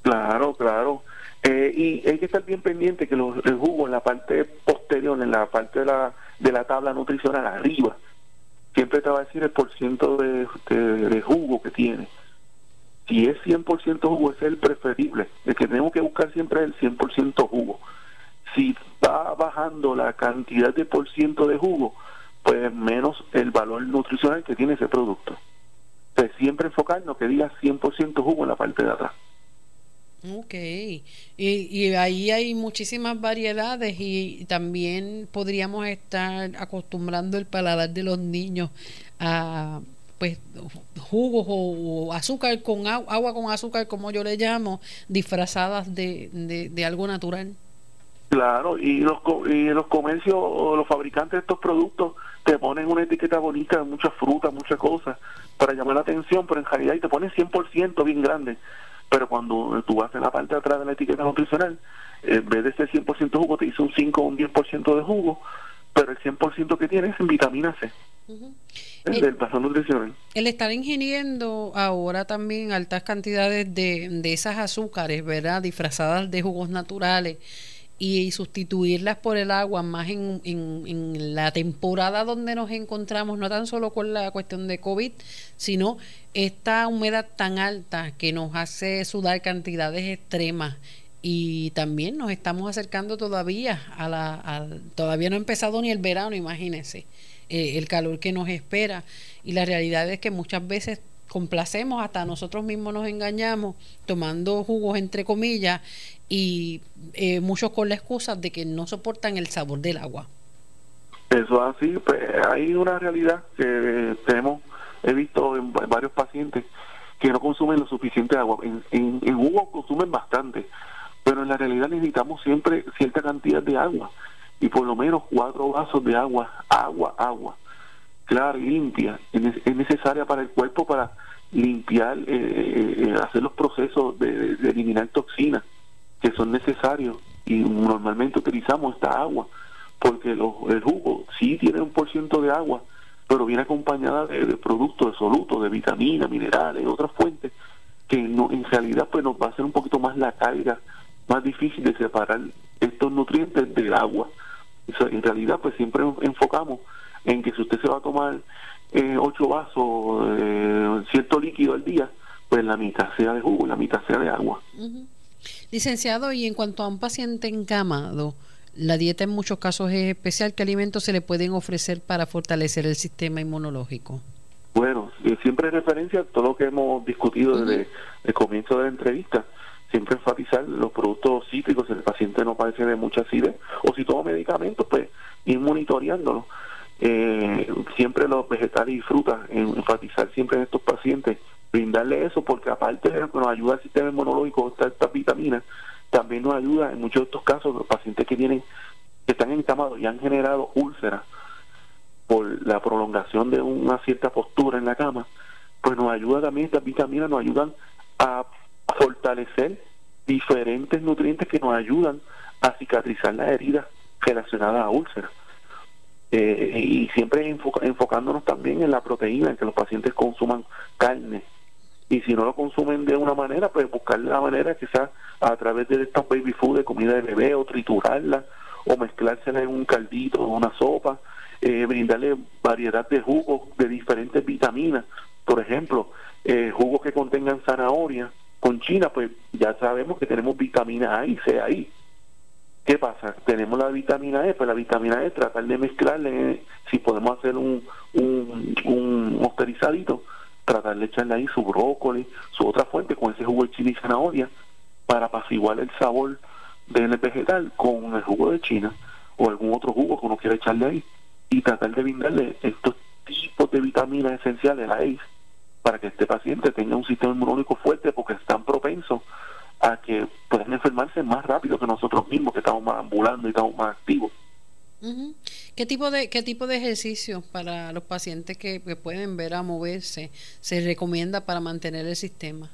Claro, claro. Eh, y hay que estar bien pendiente que los, el jugo en la parte posterior, en la parte de la, de la tabla nutricional arriba, siempre te va a decir el porciento de, de jugo que tiene si es 100% jugo, es el preferible. El que tenemos que buscar siempre es el 100% jugo. Si va bajando la cantidad de por ciento de jugo, pues menos el valor nutricional que tiene ese producto. Entonces, siempre enfocarnos que diga 100% jugo en la parte de atrás.
Ok, y, y, ahí hay muchísimas variedades y también podríamos estar acostumbrando el paladar de los niños a pues jugos o, azúcar con agua, con azúcar como yo le llamo disfrazadas de, de, algo natural.
Claro y los y los comercios o los fabricantes de estos productos te ponen una etiqueta bonita de muchas frutas muchas cosas para llamar la atención pero en realidad y te ponen 100% bien grande pero cuando tú vas en la parte de atrás de la etiqueta nutricional en vez de ser 100% jugo te dice un 5 o un 10% de jugo pero el 100% que tiene es en vitamina C el, del nutricional.
El estar ingiriendo ahora también altas cantidades de, de esas azúcares, ¿verdad? Disfrazadas de jugos naturales y, sustituirlas por el agua más en, en, la temporada donde nos encontramos, no tan solo con la cuestión de COVID, sino esta humedad tan alta que nos hace sudar cantidades extremas. Y también nos estamos acercando todavía a la todavía no ha empezado ni el verano imagínense eh, el calor que nos espera. Y la realidad es que muchas veces complacemos hasta nosotros mismos nos engañamos tomando jugos entre comillas y eh, muchos con la excusa de que no soportan el sabor del agua.
Eso así pues, hay una realidad que tenemos he visto en varios pacientes que no consumen lo suficiente agua en, en, en jugo consumen bastante pero en la realidad necesitamos siempre cierta cantidad de agua y por lo menos cuatro vasos de agua, agua, agua, clara y limpia, es necesaria para el cuerpo para limpiar, eh, eh, eh, hacer los procesos de, eliminar toxinas que son necesarios y normalmente utilizamos esta agua porque el jugo sí tiene un por ciento de agua pero viene acompañada de, productos de solutos, de vitaminas, minerales, otras fuentes que no, en realidad pues nos va a hacer un poquito más la carga más difícil de separar estos nutrientes del agua. en realidad, pues siempre enfocamos en que si usted se va a tomar eh, ocho vasos de cierto líquido al día, pues la mitad sea de jugo y la mitad sea de agua.
Licenciado, y en cuanto a un paciente encamado, la dieta en muchos casos es especial. ¿Qué alimentos se le pueden ofrecer para fortalecer el sistema inmunológico?
Bueno, eh, siempre en referencia a todo lo que hemos discutido desde el comienzo de la entrevista siempre enfatizar los productos cítricos si el paciente no padece de mucha acidez o si toma medicamentos pues ir monitoreándolo eh, siempre los vegetales y frutas enfatizar siempre en estos pacientes brindarle eso porque aparte de que nos ayuda al sistema inmunológico estas esta vitaminas también nos ayuda en muchos de estos casos los pacientes que tienen que están encamados y han generado úlceras por la prolongación de una cierta postura en la cama pues nos ayuda también estas vitaminas nos ayudan a fortalecer diferentes nutrientes que nos ayudan a cicatrizar las heridas relacionadas a úlceras. Eh, y siempre enfocándonos también en la proteína, en que los pacientes consuman carne. Y si no lo consumen de una manera, pues buscar la manera quizás a través de estos baby food, de comida de bebé, o triturarla, o mezclársela en un caldito, en una sopa, eh, brindarle variedad de jugos de diferentes vitaminas. Por ejemplo, eh, jugos que contengan zanahoria, con China, pues ya sabemos que tenemos vitamina A y C ahí. ¿Qué pasa? Tenemos la vitamina E, pues la vitamina E tratar de mezclarle, si podemos hacer un, un, un tratar de echarle ahí su brócoli, su otra fuente con ese jugo de china y zanahoria, para apaciguar el sabor del vegetal con el jugo de China o algún otro jugo que uno quiera echarle ahí y tratar de brindarle estos tipos de vitaminas esenciales, a EIS, para que este paciente tenga un sistema inmunológico fuerte porque están propensos a que puedan enfermarse más rápido que nosotros mismos que estamos más ambulando y estamos más activos.
¿Qué tipo de qué tipo de ejercicio para los pacientes que, pueden ver a moverse se recomienda para mantener el sistema?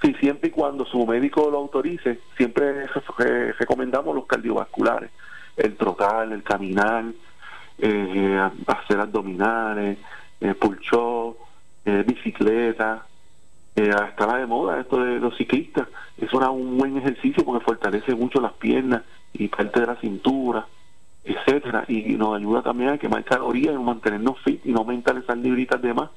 Sí, siempre y cuando su médico lo autorice, siempre recomendamos los cardiovasculares, el trotar, el caminar, eh, hacer abdominales, eh, pulchó, eh, bicicleta, eh, está de moda esto de los ciclistas. Eso era un buen ejercicio porque fortalece mucho las piernas y parte de la cintura, etcétera Y nos ayuda también a quemar calorías y mantenernos fit y no aumentar esas libritas de más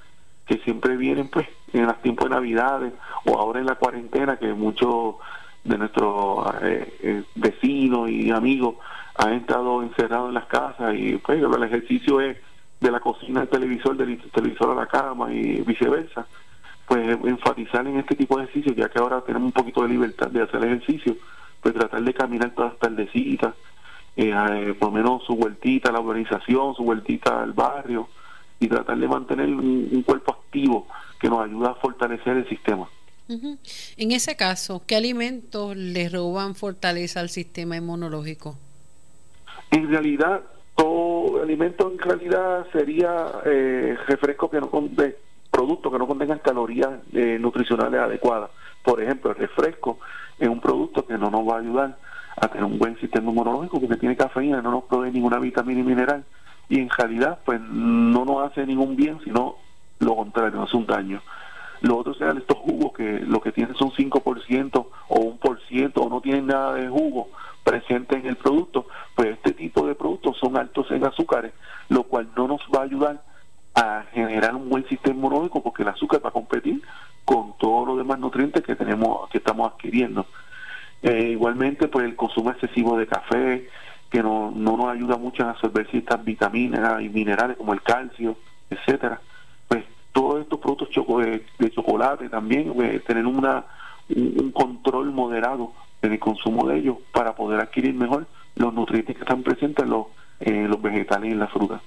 que siempre vienen pues en los tiempos de navidades o ahora en la cuarentena que muchos de nuestros eh, eh, vecinos y amigos han estado encerrados en las casas y pues el ejercicio es de la cocina al televisor, del televisor a la cama y viceversa. Pues enfatizar en este tipo de ejercicio, ya que ahora tenemos un poquito de libertad de hacer ejercicio, pues tratar de caminar todas las tardecitas, eh, eh, por lo menos su vueltita a la organización, su vueltita al barrio, y tratar de mantener un, cuerpo activo que nos ayuda a fortalecer el sistema.
En ese caso, ¿qué alimentos le roban fortaleza al sistema inmunológico?
En realidad, todo alimento en realidad sería eh, refresco que no de productos que no contengan calorías eh, nutricionales adecuadas. Por ejemplo, el refresco es un producto que no nos va a ayudar a tener un buen sistema inmunológico porque tiene cafeína, no nos provee ninguna vitamina y mineral y en realidad pues no nos hace ningún bien, sino lo contrario, nos hace un daño. Los otros sean estos jugos que lo que tienen son 5% o 1% o no tienen nada de jugo presente en el producto, pues este tipo de productos son altos en azúcares, lo cual no nos va a ayudar a generar un buen sistema inmunológico porque el azúcar va a competir con todos los demás nutrientes que tenemos que estamos adquiriendo. Eh, igualmente, pues el consumo excesivo de café, que no, no nos ayuda mucho a absorber ciertas vitaminas y minerales como el calcio, etcétera. Pues todos estos productos de, chocolate también, pues, tener una, un, control moderado en el consumo de ellos para poder adquirir mejor los nutrientes que están presentes en los, los vegetales y en la fruta.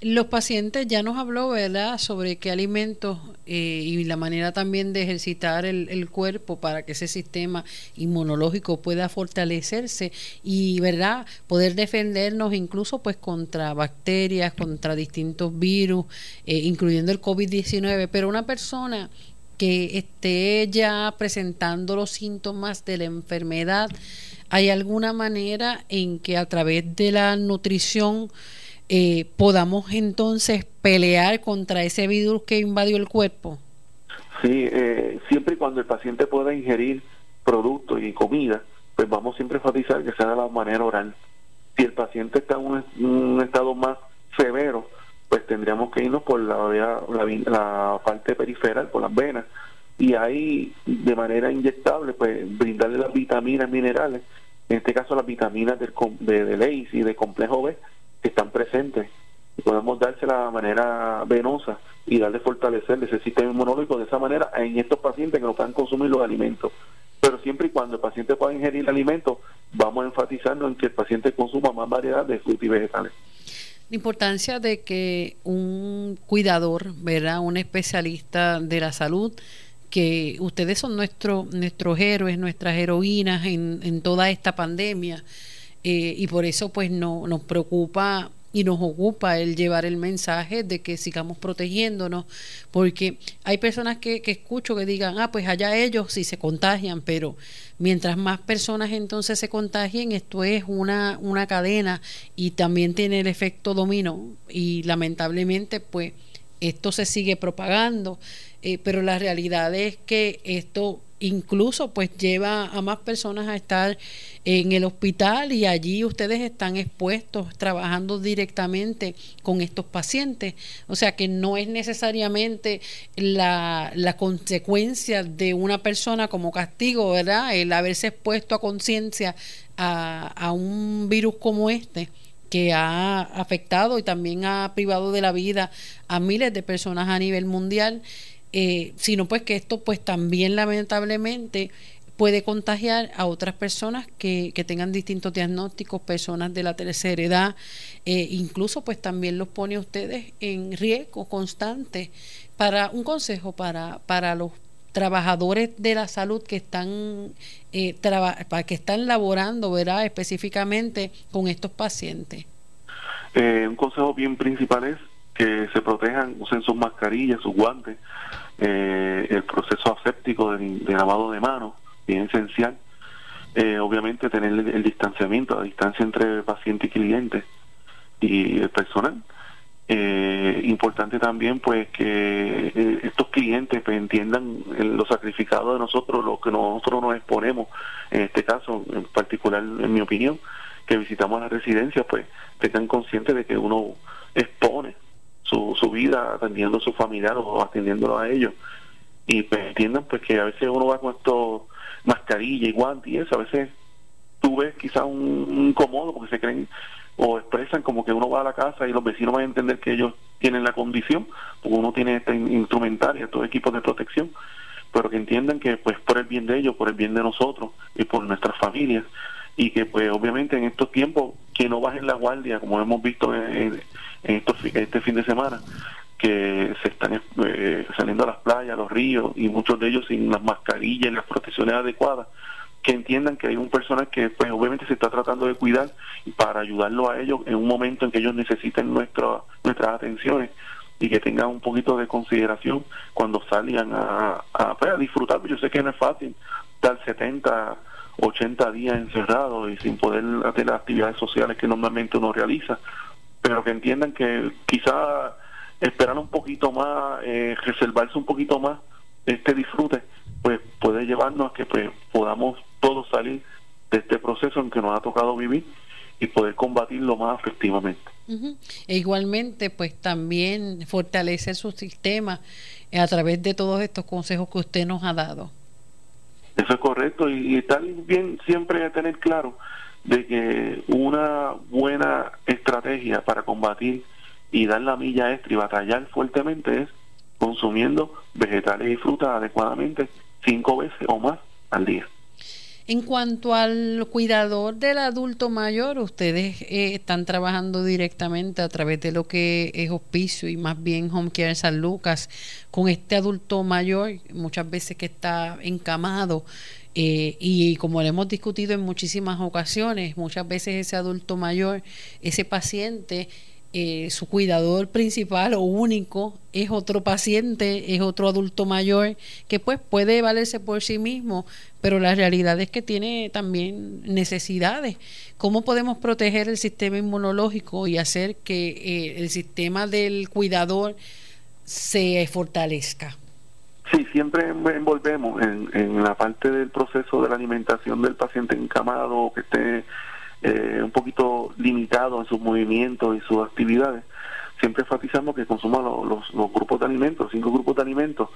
Los pacientes ya nos habló, ¿verdad?, sobre qué alimentos eh, y la manera también de ejercitar el, cuerpo para que ese sistema inmunológico pueda fortalecerse y, ¿verdad?, poder defendernos incluso pues contra bacterias, contra distintos virus, eh, incluyendo el COVID-19. Pero una persona que esté ya presentando los síntomas de la enfermedad, ¿hay alguna manera en que a través de la nutrición eh, podamos entonces pelear contra ese virus que invadió el cuerpo?
Sí, eh, siempre y cuando el paciente pueda ingerir productos y comida, pues vamos siempre a enfatizar que sea de la manera oral. Si el paciente está en un, estado más severo, pues tendríamos que irnos por la, la, parte periferal, por las venas, y ahí de manera inyectable, pues brindarle las vitaminas minerales, en este caso las vitaminas del, de, de y de complejo B, que están presentes y podemos dársela de manera venosa y darle fortalecer ese sistema inmunológico de esa manera en estos pacientes que no puedan consumir los alimentos. Pero siempre y cuando el paciente pueda ingerir alimentos, vamos enfatizando en que el paciente consuma más variedad de frutas y vegetales.
La importancia de que un cuidador, ¿verdad? un especialista de la salud, que ustedes son nuestro, nuestros héroes, nuestras heroínas en toda esta pandemia, eh, y por eso pues no, nos preocupa y nos ocupa el llevar el mensaje de que sigamos protegiéndonos, porque hay personas que, que escucho que digan, ah, pues allá ellos sí se contagian, pero mientras más personas entonces se contagien, esto es una, una cadena y también tiene el efecto dominó. Y lamentablemente pues esto se sigue propagando, eh, pero la realidad es que esto incluso pues lleva a más personas a estar en el hospital y allí ustedes están expuestos trabajando directamente con estos pacientes. O sea que no es necesariamente la, la consecuencia de una persona como castigo, ¿verdad? El haberse expuesto a conciencia a, a un virus como este que ha afectado y también ha privado de la vida a miles de personas a nivel mundial eh, sino pues que esto pues también lamentablemente puede contagiar a otras personas que, que tengan distintos diagnósticos, personas de la tercera edad, eh, incluso pues también los pone a ustedes en riesgo constante. Para un consejo para, para los trabajadores de la salud que están eh, que están laborando verdad específicamente con estos pacientes
eh, un consejo bien principal es que se protejan usen sus mascarillas sus guantes eh, el proceso aséptico de, lavado de manos, bien esencial. Eh, obviamente tener el, distanciamiento, la distancia entre paciente y cliente y el personal. Eh, importante también pues que estos clientes pues, entiendan lo sacrificado de nosotros, lo que nosotros nos exponemos, en este caso en particular en mi opinión, que visitamos las residencias, pues tengan conscientes de que uno expone su, su vida atendiendo a su familiar o atendiéndolo a ellos. Y pues entiendan pues que a veces uno va con esto mascarilla y guantes y eso, a veces tú ves quizás un, incómodo porque se creen o expresan como que uno va a la casa y los vecinos van a entender que ellos tienen la condición, porque uno tiene esta instrumentaria, estos equipos de protección, pero que entiendan que pues por el bien de ellos, por el bien de nosotros y por nuestras familias, y que pues obviamente en estos tiempos que no bajen la guardia, como hemos visto en, estos, este fin de semana, que se están eh, saliendo a las playas, a los ríos, y muchos de ellos sin las mascarillas y las protecciones adecuadas, que entiendan que hay un personal que pues obviamente se está tratando de cuidar para ayudarlo a ellos en un momento en que ellos necesiten nuestra, nuestras atenciones y que tengan un poquito de consideración cuando salgan a, a, pues, a disfrutar. Yo sé que no es fácil estar 70, 80 días encerrado y sin poder hacer las actividades sociales que normalmente uno realiza, pero que entiendan que quizá esperar un poquito más, eh, reservarse un poquito más este disfrute, pues puede llevarnos a que pues, podamos todos salir de este proceso en que nos ha tocado vivir y poder combatirlo más efectivamente.
E igualmente, pues también fortalecer su sistema a través de todos estos consejos que usted nos ha dado.
Eso es correcto y, y bien siempre tener claro de que una buena estrategia para combatir y dar la milla extra y batallar fuertemente es consumiendo vegetales y frutas adecuadamente cinco veces o más al día.
En cuanto al cuidador del adulto mayor, ustedes eh, están trabajando directamente a través de lo que es hospicio y más bien Home Care San Lucas con este adulto mayor, muchas veces que está encamado. Eh, y como lo hemos discutido en muchísimas ocasiones, muchas veces ese adulto mayor, ese paciente, eh, su cuidador principal o único es otro paciente, es otro adulto mayor que pues puede valerse por sí mismo, pero la realidad es que tiene también necesidades. ¿Cómo podemos proteger el sistema inmunológico y hacer que eh, el sistema del cuidador se fortalezca?
Sí, siempre envolvemos en, en la parte del proceso de la alimentación del paciente encamado que esté eh, un poquito limitado en sus movimientos y sus actividades, siempre enfatizamos que consuma los, grupos de alimentos, cinco grupos de alimentos,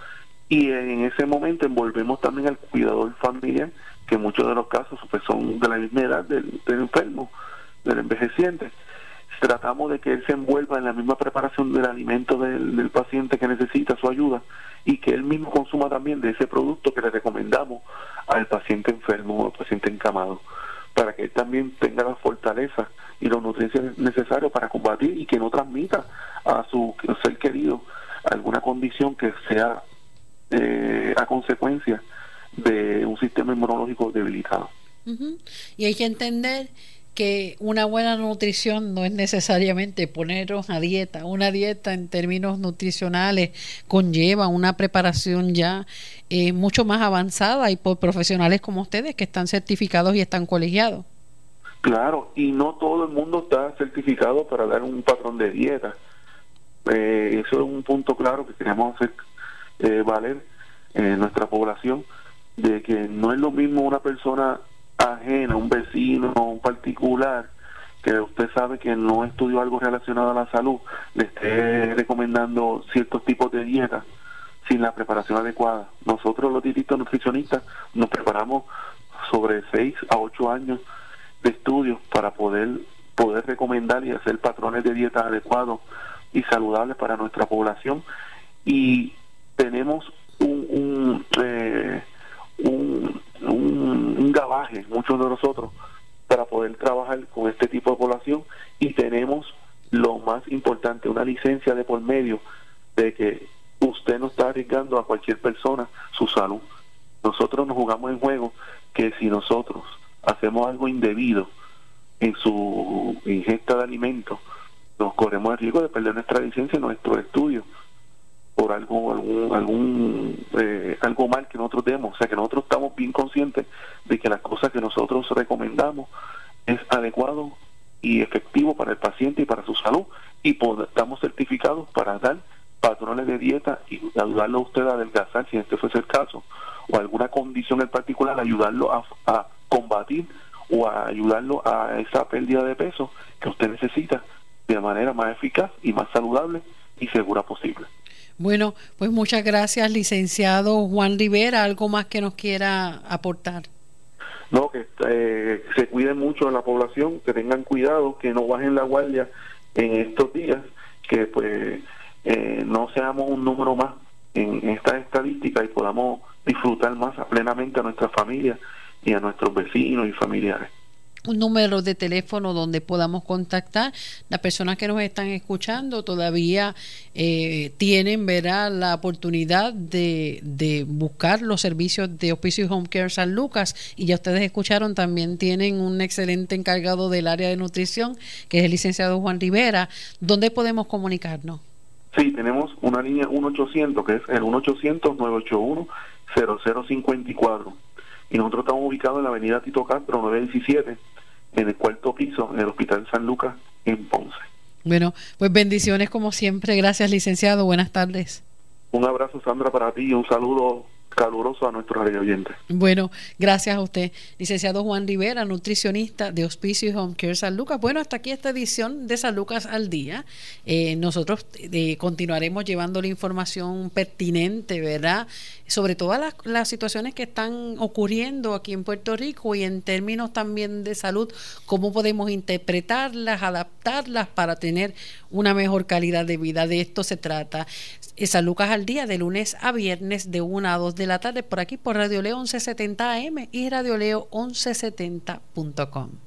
y en ese momento envolvemos también al cuidador familiar, que en muchos de los casos pues, son de la misma edad del, enfermo, del envejeciente. Tratamos de que él se envuelva en la misma preparación del alimento del, paciente que necesita su ayuda y que él mismo consuma también de ese producto que le recomendamos al paciente enfermo o al paciente encamado para que él también tenga la fortaleza y los nutrientes necesarios para combatir y que no transmita a su ser querido alguna condición que sea eh, a consecuencia de un sistema inmunológico debilitado.
Y hay que entender que una buena nutrición no es necesariamente ponernos a dieta. Una dieta en términos nutricionales conlleva una preparación ya eh, mucho más avanzada y por profesionales como ustedes que están certificados y están colegiados.
Claro, y no todo el mundo está certificado para dar un patrón de dieta. Eh, eso es un punto claro que queremos hacer eh, valer en nuestra población, de que no es lo mismo una persona ajena, un vecino, un particular, que usted sabe que no estudió algo relacionado a la salud, le esté recomendando ciertos tipos de dieta sin la preparación adecuada. Nosotros los dietistas nutricionistas nos preparamos sobre 6 a 8 años de estudios para poder poder recomendar y hacer patrones de dieta adecuados y saludables para nuestra población y tenemos un, un eh, un, un, gabaje, muchos de nosotros, para poder trabajar con este tipo de población y tenemos lo más importante, una licencia de por medio de que usted no está arriesgando a cualquier persona su salud. Nosotros nos jugamos en juego que si nosotros hacemos algo indebido en su ingesta de alimentos, nos corremos el riesgo de perder nuestra licencia y nuestro estudio por algo algún algún eh, algo mal que nosotros demos o sea que nosotros estamos bien conscientes de que las cosas que nosotros recomendamos es adecuado y efectivo para el paciente y para su salud y estamos certificados para dar patrones de dieta y ayudarlo a usted a adelgazar si este fuese el caso o alguna condición en particular ayudarlo a, combatir o a ayudarlo a esa pérdida de peso que usted necesita de manera más eficaz y más saludable y segura posible.
Bueno, pues muchas gracias, licenciado Juan Rivera. ¿Algo más que nos quiera aportar?
No, que eh, se cuiden mucho en la población, que tengan cuidado, que no bajen la guardia en estos días, que pues eh, no seamos un número más en esta estadística y podamos disfrutar más plenamente a nuestra familia y a nuestros vecinos y familiares
un número de teléfono donde podamos contactar. Las personas que nos están escuchando todavía eh, tienen verá, la oportunidad de, de, buscar los servicios de Hospicio Home Care San Lucas y ya ustedes escucharon, también tienen un excelente encargado del área de nutrición, que es el licenciado Juan Rivera. ¿Dónde podemos comunicarnos?
Sí, tenemos una línea 1-800, que es el 1-800-981-0054. Y nosotros estamos ubicados en la avenida Tito Castro, 917 en el cuarto piso en el Hospital San Lucas en Ponce.
Bueno, pues bendiciones como siempre. Gracias, licenciado. Buenas tardes.
Un abrazo, Sandra, para ti y un saludo caluroso a nuestros radio oyentes.
Bueno, gracias a usted, licenciado Juan Rivera, nutricionista de Hospicio y Home Care San Lucas. Bueno, hasta aquí esta edición de San Lucas al día. Eh, nosotros eh, continuaremos llevando la información pertinente, ¿verdad? Sobre todas las situaciones que están ocurriendo aquí en Puerto Rico y en términos también de salud, cómo podemos interpretarlas, adaptarlas para tener una mejor calidad de vida. De esto se trata. San Lucas al día, de lunes a viernes, de 1 a 2 de la tarde, por aquí por Radio Leo 1170 AM y Radio Leo 1170.com.